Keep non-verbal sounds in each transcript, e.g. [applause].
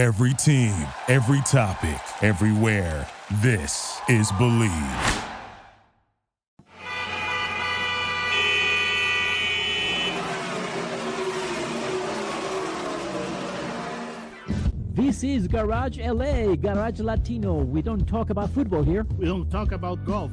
Every team, every topic, everywhere. This is Believe. This is Garage LA, Garage Latino. We don't talk about football here. We don't talk about golf.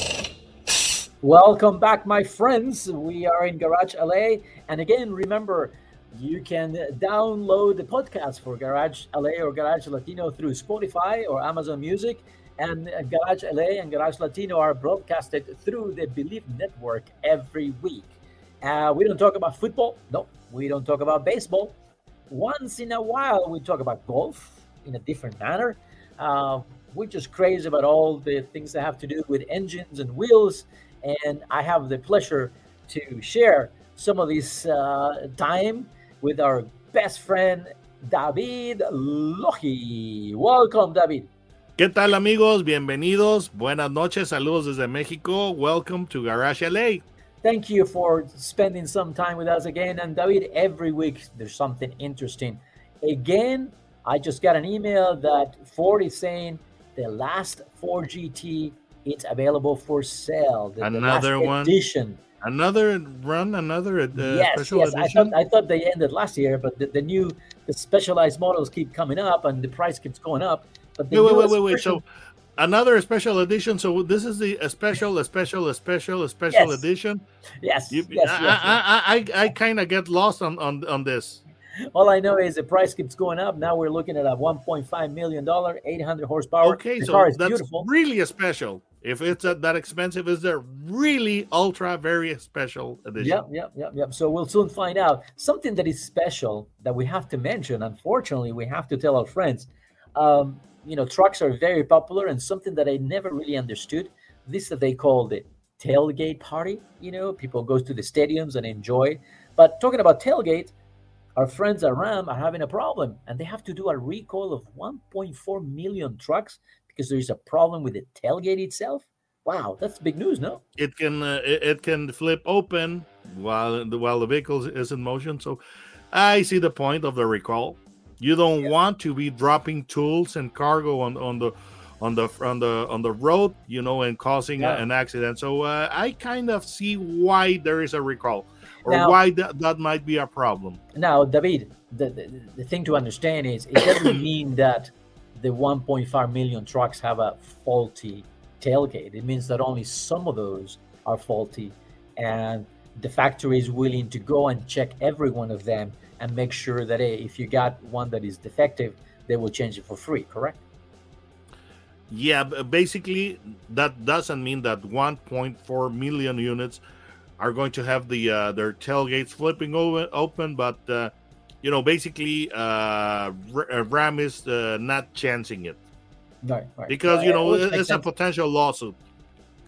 Welcome back, my friends. We are in Garage LA. And again, remember, you can download the podcast for Garage LA or Garage Latino through Spotify or Amazon Music. And Garage LA and Garage Latino are broadcasted through the Bleav Network every week. Uh, we don't talk about football. No, we don't talk about baseball. Once in a while, we talk about golf in a different manner. Uh, we're just crazy about all the things that have to do with engines and wheels and I have the pleasure to share some of this uh, time with our best friend David Logi. Welcome, David. ¿Qué tal, amigos? Bienvenidos. Buenas noches. Saludos desde México. Welcome to Garage LA. Thank you for spending some time with us again. And David, every week there's something interesting. Again, I just got an email that Ford is saying the last Ford GT it's available for sale. The, Another the one? edition. Another run, another uh, yes, special yes. I thought I thought they ended last year, but the, the new the specialized models keep coming up and the price keeps going up. But wait, wait, wait, wait, wait. So another special edition. So this is the a special, a special, a special, a special Yes. edition. yes, You, yes, I, yes. I, I, I kind of get lost on, on, on this. All I know is the price keeps going up. Now we're looking at a 1.5 million dollar, 800 horsepower. Okay, the so car is that's beautiful. really a special. If it's that, expensive, is there really ultra very special edition? Yep, yep, yep, yep. So we'll soon find out something that is special that we have to mention. Unfortunately, we have to tell our friends. Um, you know, trucks are very popular, and something that I never really understood. This that they call the tailgate party. You know, people go to the stadiums and enjoy. But talking about tailgate, our friends at Ram are having a problem, and they have to do a recall of 1.4 million trucks because there is a problem with the tailgate itself. Wow, that's big news, no? It can uh, it, it can flip open while the while the vehicle is in motion. So I see the point of the recall. You don't want to be dropping tools and cargo on, on the on the on the on the road, you know, and causing a- an accident. So uh, I kind of see why there is a recall, or Now- why that, that might be a problem. Now, David, the, the, the thing to understand is it doesn't [coughs] mean that the 1.5 million trucks have a faulty tailgate. It means that only some of those are faulty, and the factory is willing to go and check every one of them and make sure that hey, if you got one that is defective, they will change it for free. Correct? Yeah, basically that doesn't mean that 1.4 million units are going to have the uh, their tailgates flipping open, open but uh, you know, basically uh, uh, Ram is uh, not chancing it Right. right. because you know it's a potential lawsuit.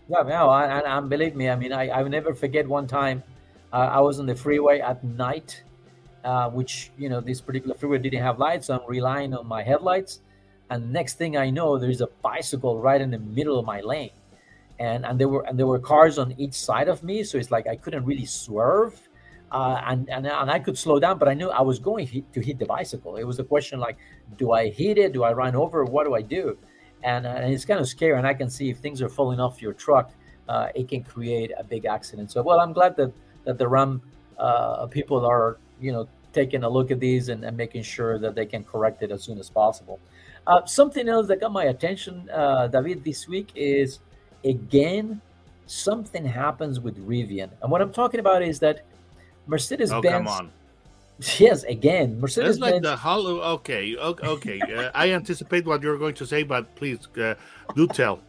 Yeah, no, and, and believe me, I mean, I, I never forget one time uh, I was on the freeway at night, uh, which, you know, this particular freeway didn't have lights, so I'm relying on my headlights. And next thing I know, there's a bicycle right in the middle of my lane. And, and there were and there were cars on each side of me, so it's like I couldn't really swerve, uh, and, and and I could slow down, but I knew I was going to hit the bicycle. It was a question like, do I hit it? Do I run over? What do I do? and, uh, and it's kind of scary. And I can see if things are falling off your truck, uh, it can create a big accident. So, well, I'm glad that that the Ram uh, people are, you know, taking a look at these and, and making sure that they can correct it as soon as possible. Uh, something else that got my attention, uh, David, this week is again something happens with Rivian, and what I'm talking about is that Mercedes Oh Benz. come on! [laughs] Yes, again, Mercedes It's like Benz. the hollow. Okay, okay. uh, I anticipate what you're going to say, but please uh, do tell.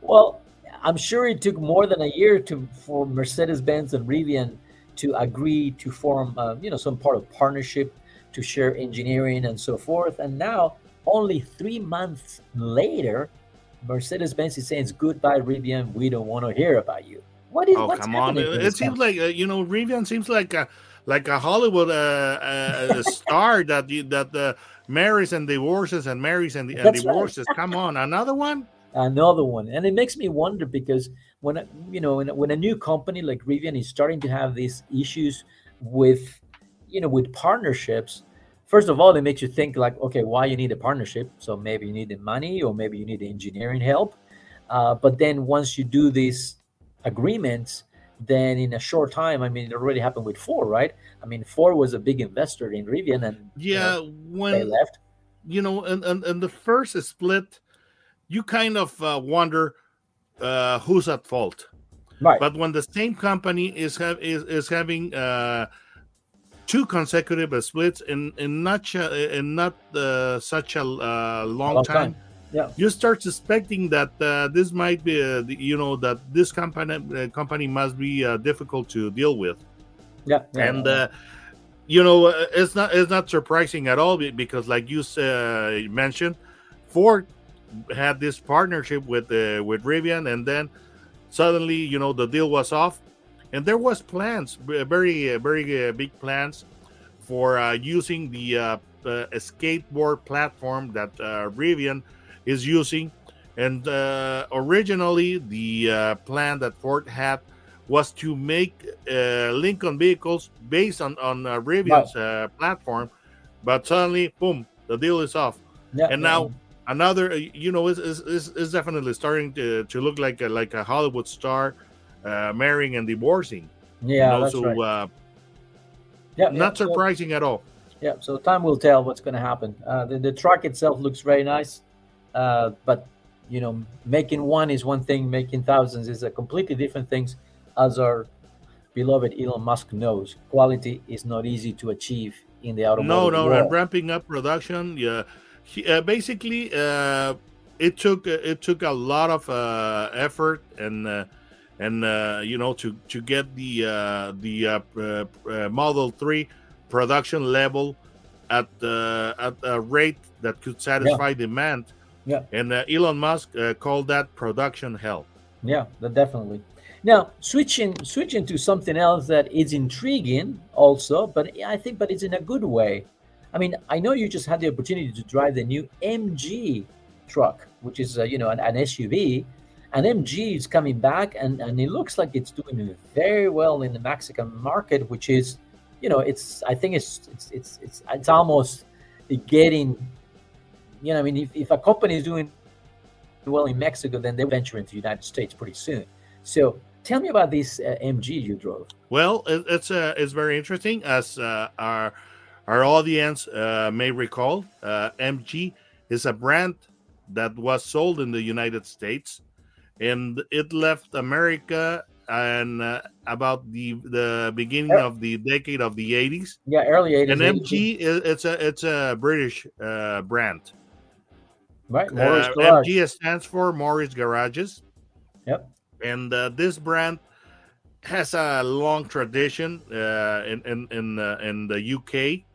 Well, I'm sure it took more than a year to for Mercedes-Benz and Rivian to agree to form, uh, you know, some part of partnership to share engineering and so forth. And now, only three months later, Mercedes Benz is saying, "Goodbye, Rivian. We don't want to hear about you." What is? Oh come on! It, it seems like uh, you know Rivian seems like a like a Hollywood uh, uh, star [laughs] that that uh, marries and divorces and marries and, and divorces. Right. Come on, another one. Another one, and it makes me wonder because when you know when, when a new company like Rivian is starting to have these issues with you know with partnerships first of all it makes you think like okay why you need a partnership so maybe you need the money or maybe you need the engineering help uh, but then once you do these agreements then in a short time i mean it already happened with ford right? I mean ford was a big investor in rivian and yeah you know, when they left. you know and, and, and the first split you kind of uh, wonder uh, who's at fault. Right. But when the same company is have is, is having uh, two consecutive splits in in not in not uh, such a uh, long, long, time, time. Yeah. you start suspecting that uh, this might be uh, you know that this company uh, company must be uh, difficult to deal with yeah, yeah and yeah. you know it's not it's not surprising at all because like you mentioned ford had this partnership with with rivian and then suddenly you know the deal was off and there was plans, very very uh, big plans for uh, using the uh, skateboard platform that Rivian is using. And originally, the plan that Ford had was to make Lincoln vehicles based on on Rivian's platform, but suddenly, boom, the deal is off. Yeah, and now another you know is, is, is, definitely starting to, to look like a, like a hollywood star uh, marrying and divorcing. Yeah, you know, that's so, right. Uh, yeah, not yeah, surprising so, at all. Yeah, so time will tell what's going to happen. Uh, the, the truck itself looks very nice, uh, but you know, making one is one thing, making thousands is a completely different thing. As our beloved Elon Musk knows, quality is not easy to achieve in the automotive No, no, world. and ramping up production, yeah, he, uh, basically, uh, it took it took a lot of uh, effort and uh, and uh, you know to to get the uh, the uh, uh Model Three production level at uh, at a rate that could satisfy yeah. demand. Yeah. And uh, Elon Musk called that production hell. Yeah, definitely. Now switching switching to something else that is intriguing also, but I think but it's in a good way. I mean, I know you just had the opportunity to drive the new MG truck, which is uh, you know an, an, SUV, and MG is coming back, and and it looks like it's doing very well in the Mexican market, which is, you know, it's I think it's it's it's it's, it's almost getting, you know, I mean, if, if a company is doing well in Mexico, then they venture into the United States pretty soon. So tell me about this uh, MG you drove. Well, it, it's uh, it's very interesting as uh, our our audience uh, may recall. Uh, MG is a brand that was sold in the United States and it left America and uh, about the the beginning of the decade of the 80s. Yeah, early 80s. And MG is it's a it's a British uh, brand. Right. Morris uh, MG stands for Morris Garages. Yep. And uh, this brand has a long tradition uh, in in in, uh, in the UK.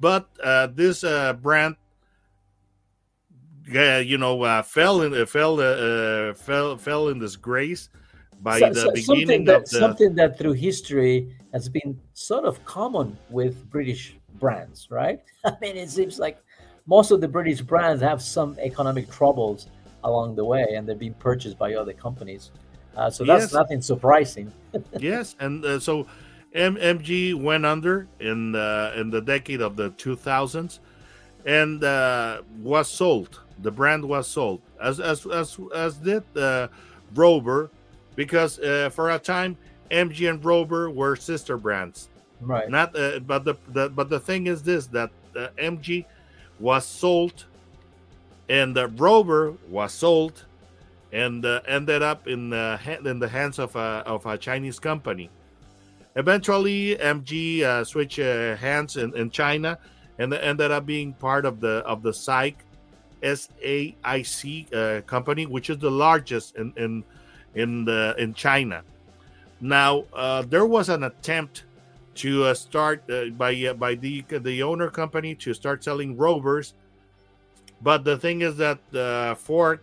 But this brand yeah, you know, uh, fell in uh, fell uh, uh, fell fell in disgrace by so, the so beginning that, of the something that through history has been sort of common with British brands, right? [laughs] I mean, it seems like most of the British brands have some economic troubles along the way, and they're being purchased by other companies. Uh, so that's yes. nothing surprising. [laughs] yes, and uh, so M- MG went under in the in the decade of the 2000s and uh, was sold the brand was sold as as as, as did uh, Rover, because uh, for a time MG and Rover were sister brands. Right. Not uh, but the, the but the thing is this that uh, MG was sold, and the Rover was sold, and uh, ended up in the in the hands of a of a Chinese company. Eventually, MG uh, switched uh, hands in, in China and ended up being part of the of the SAIC SAIC uh, company, which is the largest in in in the in China. Now uh, there was an attempt to uh, start uh, by uh, by the the owner company to start selling rovers, but the thing is that uh, Ford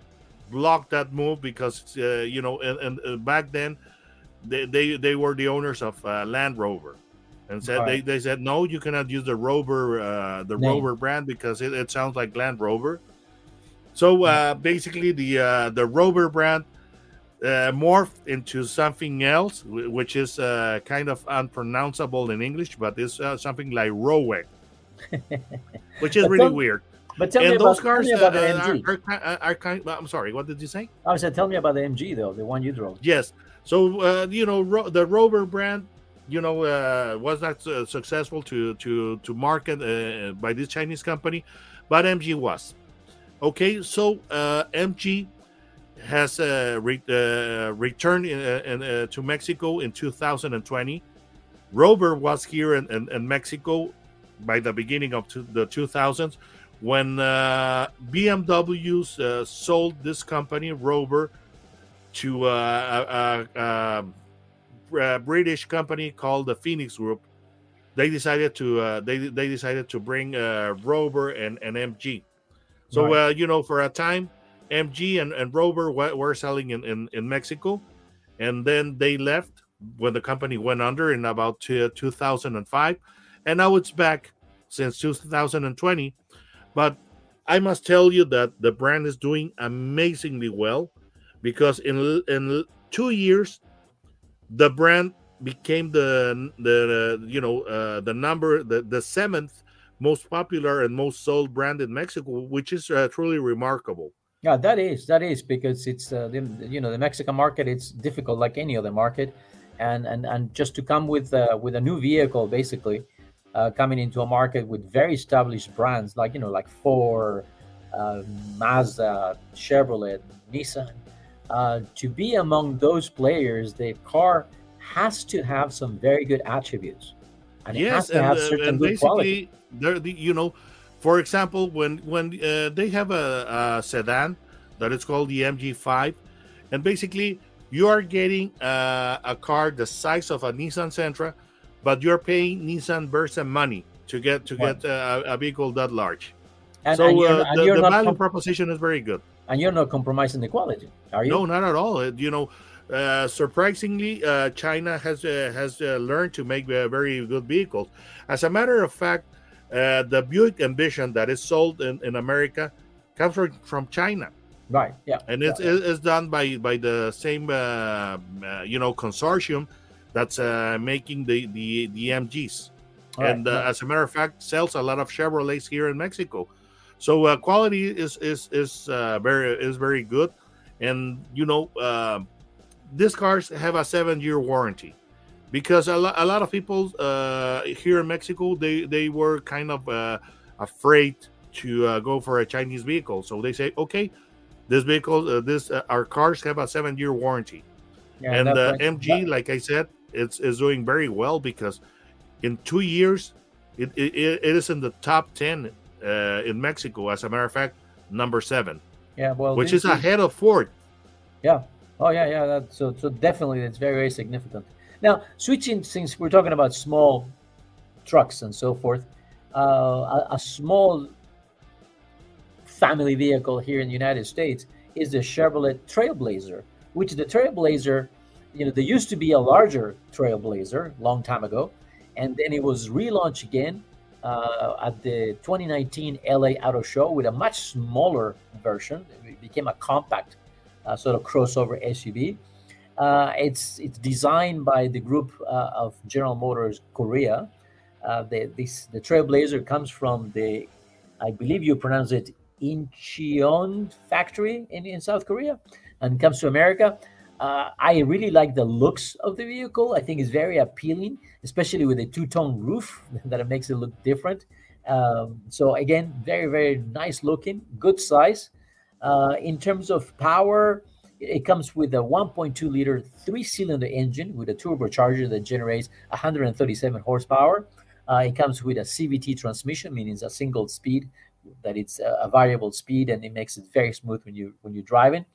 blocked that move because uh, you know, and, and uh, back then they, they they were the owners of uh, Land Rover, and said Right. they, they said no, you cannot use the Rover uh, the Name. Rover brand because it, it sounds like Land Rover. So uh, basically, the uh, the Rover brand uh, morphed into something else, which is uh, kind of unpronounceable in English, but it's uh, something like Rowek, [laughs] which is But really weird. But tell me And about, those tell cars me uh, about the MG. are, are, are kind. I'm sorry. What did you say? I said, tell me about the MG though, the one you drove. Yes. So uh, you know Ro- the Rover brand, you know, uh, was not uh, successful to to to market uh, by this Chinese company, but MG was. Okay, so uh, MG has uh, re- uh, returned in, uh, in, uh, to Mexico in 2020. Rover was here in, in, in Mexico by the beginning of the 2000s when uh, BMWs uh, sold this company, Rover, to uh, a, a, a, British company called the Phoenix Group. They decided to uh, they they decided to bring uh, Rover and, and MG. So Right. uh, you know, for a time, MG and, and Rover were, were selling in, in, in Mexico, and then they left when the company went under in about two, 2005, and now it's back since 2020. But I must tell you that the brand is doing amazingly well because in in two years, the brand became the the you know uh, the number the the seventh most popular and most sold brand in Mexico, which is uh, truly remarkable. Yeah, that is that is because it's uh, the, you know the Mexican market. It's difficult like any other market, and and and just to come with uh, with a new vehicle, basically uh, coming into a market with very established brands like you know like Ford, uh, Mazda, Chevrolet, Nissan. Uh, to be among those players, the car has to have some very good attributes, and it has yes, to and, have uh, certain and good quality. basically, they're the you know, for example, when when uh, they have a, a sedan that is called the MG5, and basically you are getting uh, a car the size of a Nissan Sentra, but you're paying Nissan Versa money to get to Right. get uh, a vehicle that large. And, so and uh, the, the value proposition is very good. and you're not compromising the quality, are you? No, not at all. Uh, You know, uh, surprisingly, uh, China has uh, has uh, learned to make uh, very good vehicles. As a matter of fact, uh, the Buick Envision that is sold in, in America comes from, from China, Right. Yeah. and it's, yeah. it's done by by the same uh, uh, you know consortium that's uh, making the the the MGs. All right, and uh, yeah. as a matter of fact, sells a lot of Chevrolets here in Mexico. So uh, quality is is is uh, very is very good, and you know uh, these cars have a seven year warranty because a, lo- a lot of people uh, here in Mexico they they were kind of uh, afraid to uh, go for a Chinese vehicle, so they say okay. This vehicle, uh, this uh, our cars have a seven-year warranty, Yeah, and uh, MG, like I said, it's is doing very well because in two years, it, it, it is in the top ten uh, in Mexico. As a matter of fact, number seven, yeah, well, which is ahead of Ford. Yeah. Oh, yeah, yeah. That, so, so definitely, it's very, very significant. Now, switching since we're talking about small trucks and so forth, uh, a, a small family vehicle here in the United States is the Chevrolet Trailblazer, which the Trailblazer, you know, there used to be a larger Trailblazer long time ago, and then it was relaunched again uh, at the 2019 LA Auto Show with a much smaller version. It became a compact uh, sort of crossover SUV. Uh, it's it's designed by the group uh, of General Motors Korea. Uh, the this the Trailblazer comes from the, I believe you pronounce it Incheon factory in, in South Korea, and comes to America. Uh, I really like the looks of the vehicle. I think it's very appealing, especially with a two-tone roof [laughs] that makes it look different. Um, so again, very very nice looking, good size. Uh, in terms of power, it comes with a 1.2 liter three cylinder engine with a turbocharger that generates 137 horsepower. Uh, it comes with a CVT transmission, meaning it's a single speed, that it's a, a variable speed, and it makes it very smooth when you when you're driving.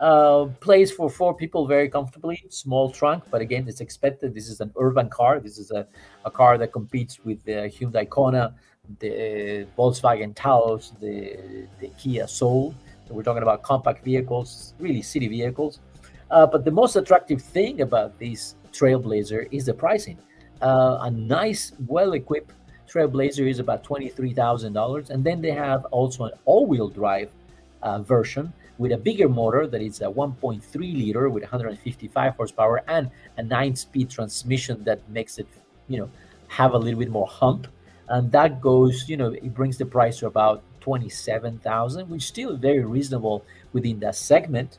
Uh, plays for four people very comfortably. Small trunk, but again, it's expected. This is an urban car. This is a, a car that competes with the Hyundai Kona, the Volkswagen Taos, the the Kia Soul we're talking about compact vehicles, really city vehicles. Uh, but the most attractive thing about this Trailblazer is the pricing. Uh, a nice, well-equipped Trailblazer is about twenty-three thousand dollars, and then they have also an all-wheel drive uh, version with a bigger motor that is a 1.3 liter with 155 horsepower and a nine-speed transmission that makes it, you know, have a little bit more hump, and that goes, you know, it brings the price to about 27,000, which is still very reasonable within that segment.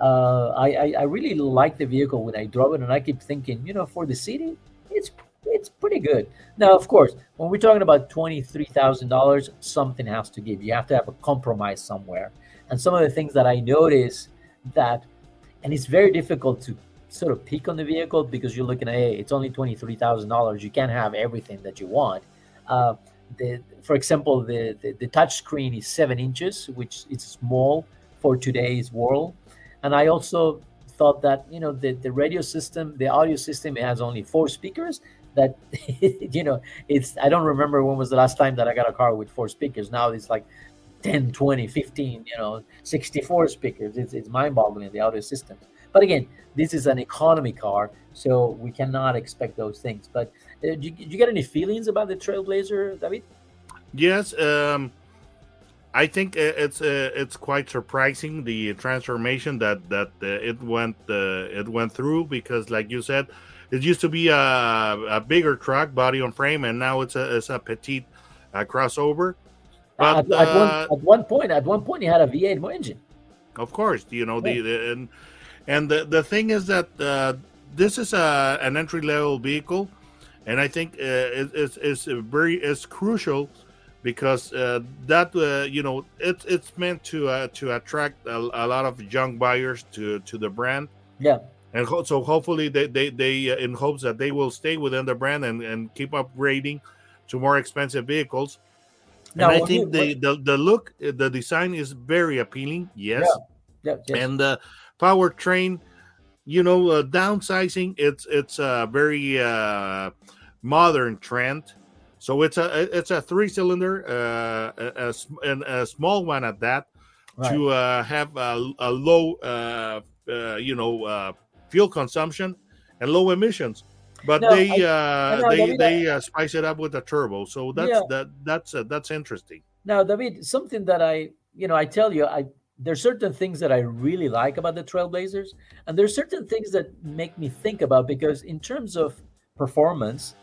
Uh, I, I really like the vehicle when I drove it, and I keep thinking, you know, for the city, it's it's pretty good. Now, of course, when we're talking about twenty three thousand dollars, something has to give. You have to have a compromise somewhere. And some of the things that I notice that, and it's very difficult to sort of pick on the vehicle because you're looking at, hey, it's only twenty three thousand dollars. You can't have everything that you want. Uh, the, for example, the, the the touch screen is seven inches, which is small for today's world. And I also thought that you know the, the radio system, the audio system, it has only four speakers. That [laughs] you know, it's I don't remember when was the last time that I got a car with four speakers. Now it's like 10, 20, 15, you know, 64 speakers. It's, it's mind-boggling the audio system. But again, this is an economy car, so we cannot expect those things. But do, you, do you get any feelings about the Trailblazer, David? Yes, um, I think it's uh, it's quite surprising the transformation that that uh, it went uh, it went through because, like you said, it used to be a, a bigger truck, body on frame, and now it's a it's a petite uh, crossover. But at, at, one, uh, at one point, at one point, he had a V8 engine. Of course, you know yeah. the, the, and and the the thing is that uh, this is a an entry level vehicle, and I think it, it's it's very it's crucial because uh, that uh, you know it's it's meant to uh, to attract a, a, lot of young buyers to to the brand. Yeah. And ho- so hopefully they they, they uh, in hopes that they will stay within the brand and, and keep upgrading to more expensive vehicles. Now, and I think you, the, the the look uh, the design is very appealing. Yes. Yeah. yeah yes. And the powertrain, you know, uh, downsizing it's it's a very modern trend so it's a it's a three cylinder, uh, a, a, and a small one at that, right. to uh, have a, a low, uh, uh, you know, uh, fuel consumption and low emissions. But no, they I, uh, they David, they uh, spice it up with a turbo, so that's yeah. that that's uh, that's interesting. Now, David, something that I you know I tell you I there's certain things that I really like about the Trailblazers, and there's certain things that make me think about because in terms of performance,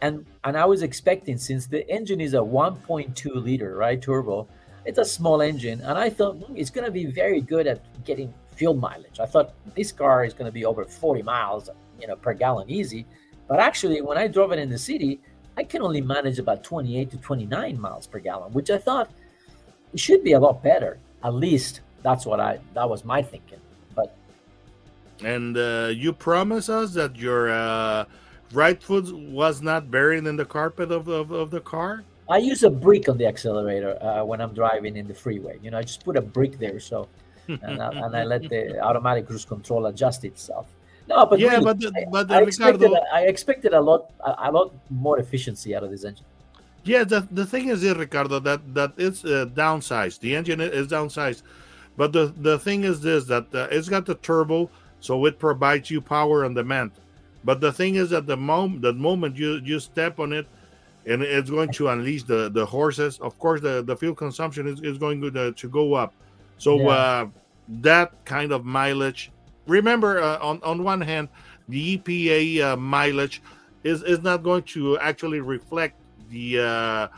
and and I was expecting since the engine is a 1.2 liter right turbo, it's a small engine, and I thought hmm, it's going to be very good at getting fuel mileage. I thought this car is going to be over 40 miles, you know, per gallon easy. But actually, when I drove it in the city, I can only manage about 28 to 29 miles per gallon, which I thought it should be a lot better. At least that's what I that was my thinking. But and uh, you promise us that your uh, right foot was not buried in the carpet of, of, of the car? I use a brick on the accelerator uh, when I'm driving in the freeway. You know, I just put a brick there, so and, I, and I let the [laughs] automatic cruise control adjust itself. No, but yeah, really, but the, but the I, I expected, I expected a lot a, a, lot more efficiency out of this engine. Yeah, the, the thing is, Ricardo, that that it's uh, downsized. The engine is downsized, but the the thing is this that uh, it's got the turbo, so it provides you power on demand. But the thing is that the moment the moment you you step on it, and it's going to unleash the the horses. Of course, the the fuel consumption is, is going to to go up. So yeah. uh, that kind of mileage. Remember, uh, on on one hand, the EPA uh, mileage is is not going to actually reflect the uh,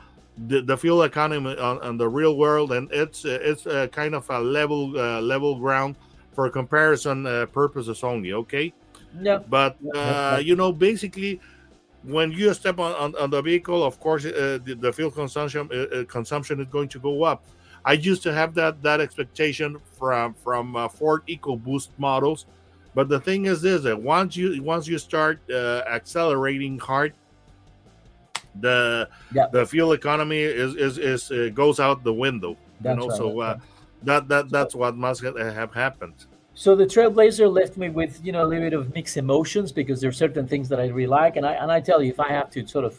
the, the fuel economy on, on, the real world, and it's it's kind of a level uh, level ground for comparison uh, purposes only. Okay. Yeah. But uh, you know, basically, when you step on, on, on the vehicle, of course, uh, the, the, fuel consumption uh, uh, consumption is going to go up. I used to have that that expectation from from uh, Ford EcoBoost models, but the thing is this: that once you once you start uh, accelerating hard, the yeah. the fuel economy is is, is goes out the window. That's you know, right, so that that that's what must have happened. So the Trailblazer left me with you know a little bit of mixed emotions because there are certain things that I really like, and I and I tell you, if I have to sort of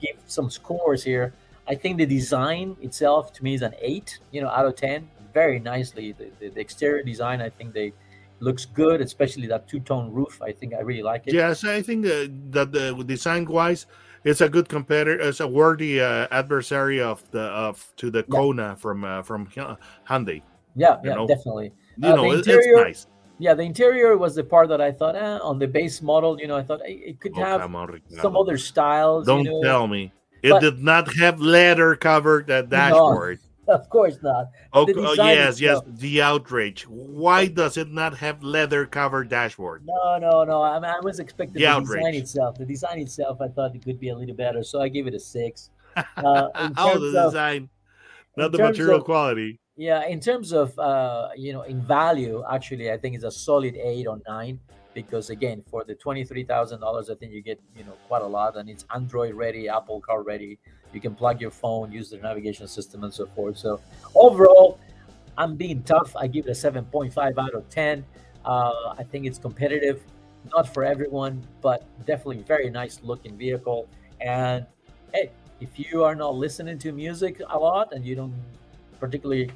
give some scores here, I think the design itself to me is an eight, you know, out of ten. very nicely. The, the, the exterior design, I think they looks good, especially that two-tone roof. I think I really like it. Yes, I think uh, that the design-wise, it's a good competitor. It's a worthy uh, adversary of the of to the yeah. Kona from uh, from Hyundai. Yeah, yeah, know? definitely. You uh, know, interior, it's nice. Yeah, the interior was the part that I thought eh, on the base model. You know, I thought it could oh, have on, some other styles. Don't you know? tell me it but, did not have leather covered [laughs] that dashboard. No. [laughs] Of course not. Oh, oh yes, yes. The outrage. Why does it not have leather covered dashboard? No, no, no. I, mean, I was expecting the, the design itself. The design itself, I thought it could be a little better, so I give it a six. [laughs] Uh, oh, the of, design, not the material of, quality. Yeah, in terms of uh, you know, in value, actually, I think it's a solid eight or nine because again, for the twenty three thousand dollars, I think you get you know quite a lot, and it's Android ready, Apple Car ready. You can plug your phone, use the navigation system, and so forth. So overall, I'm being tough. I give it a 7.5 out of 10. Uh, I think it's competitive, not for everyone, but definitely very nice looking vehicle. And hey, if you are not listening to music a lot and you don't particularly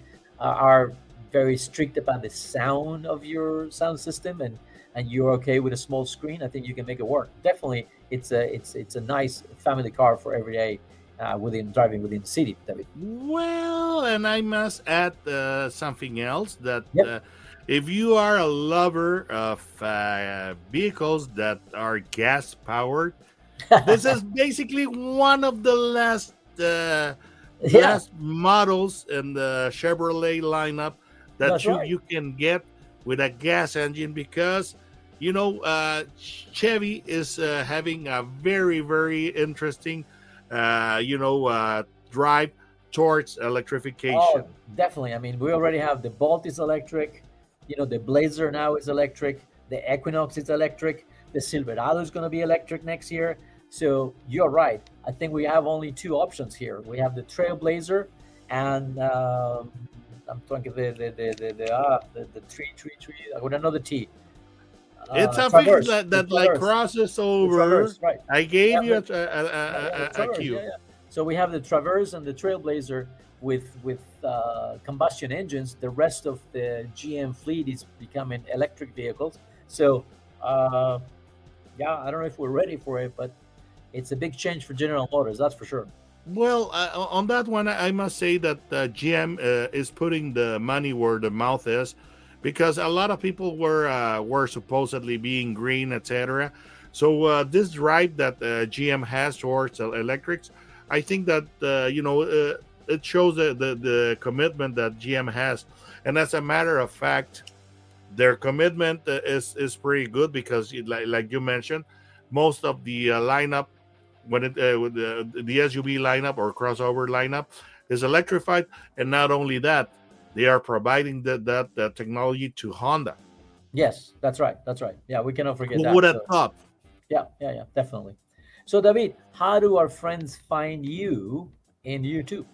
are very strict about the sound of your sound system and and you're okay with a small screen, I think you can make it work. Definitely, it's a it's it's a nice family car for every day uh, within driving within the city, David. Well, and I must add uh, something else that yep. uh, if you are a lover of uh, vehicles that are gas powered, [laughs] this is basically one of the last uh, yeah. last models in the Chevrolet lineup that you, right. you can get with a gas engine because you know uh, Chevy is having a very very interesting uh, you know, uh, drive towards electrification. Oh, definitely. I mean, we already have the Bolt is electric. You know, the Blazer now is electric. The Equinox is electric. The Silverado is going to be electric next year. So you're right. I think we have only two options here. We have the Trailblazer and um, I'm talking the the the the the, uh, the, the tree tree tree with another T. It's uh, something that, that like crosses over. right. I gave yeah, you a, a, a, a, a cue. Yeah, yeah. So we have the Traverse and the Trailblazer with with uh, combustion engines. The rest of the GM fleet is becoming electric vehicles. So uh, yeah, I don't know if we're ready for it, but it's a big change for General Motors. That's for sure. Well, uh, on that one, I must say that uh, GM uh, is putting the money where the mouth is because a lot of people were uh, were supposedly being green, etc. So uh, this drive that uh, GM has towards electrics, I think that you know it shows the, the, the commitment that GM has, and as a matter of fact, their commitment is is pretty good because like, like you mentioned, most of the lineup when it with the, the SUV lineup or crossover lineup is electrified, and not only that they are providing that that, that technology to Honda. Yes, that's right. That's right. Yeah, we cannot forget Who that. would have so, thought? Yeah, yeah, yeah, definitely. So, David, how do our friends find you in YouTube?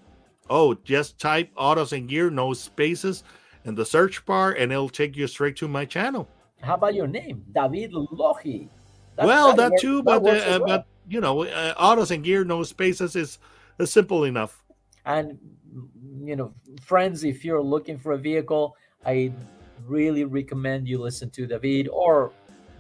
Oh, just type Autos and Gear, no spaces, in the search bar, and it'll take you straight to my channel. How about your name, David Lohi? That, well, that, that too, but that uh, well. but you know, uh, Autos and Gear, no spaces is, simple enough. And you know, friends, if you're looking for a vehicle, I really recommend you listen to David or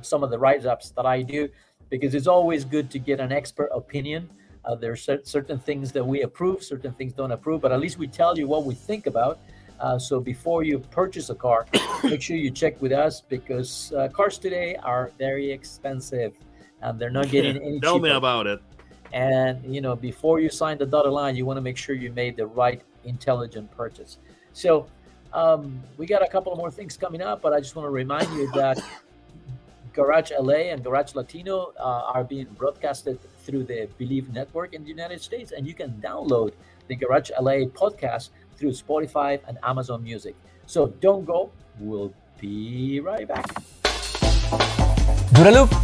some of the write ups that I do because it's always good to get an expert opinion. Uh, there are certain things that we approve, certain things don't approve, but at least we tell you what we think about. Uh, so before you purchase a car, [coughs] make sure you check with us because uh, cars today are very expensive and they're not getting any. Tell cheaper. me about it. And you know, before you sign the dotted line, you want to make sure you made the right intelligent purchase. So um, we got a couple more things coming up, but I just want to remind you that Garage LA and Garage Latino uh, are being broadcasted through the Bleav Network in the United States, and you can download the Garage LA podcast through Spotify and Amazon Music. So don't go. We'll be right back. Duralube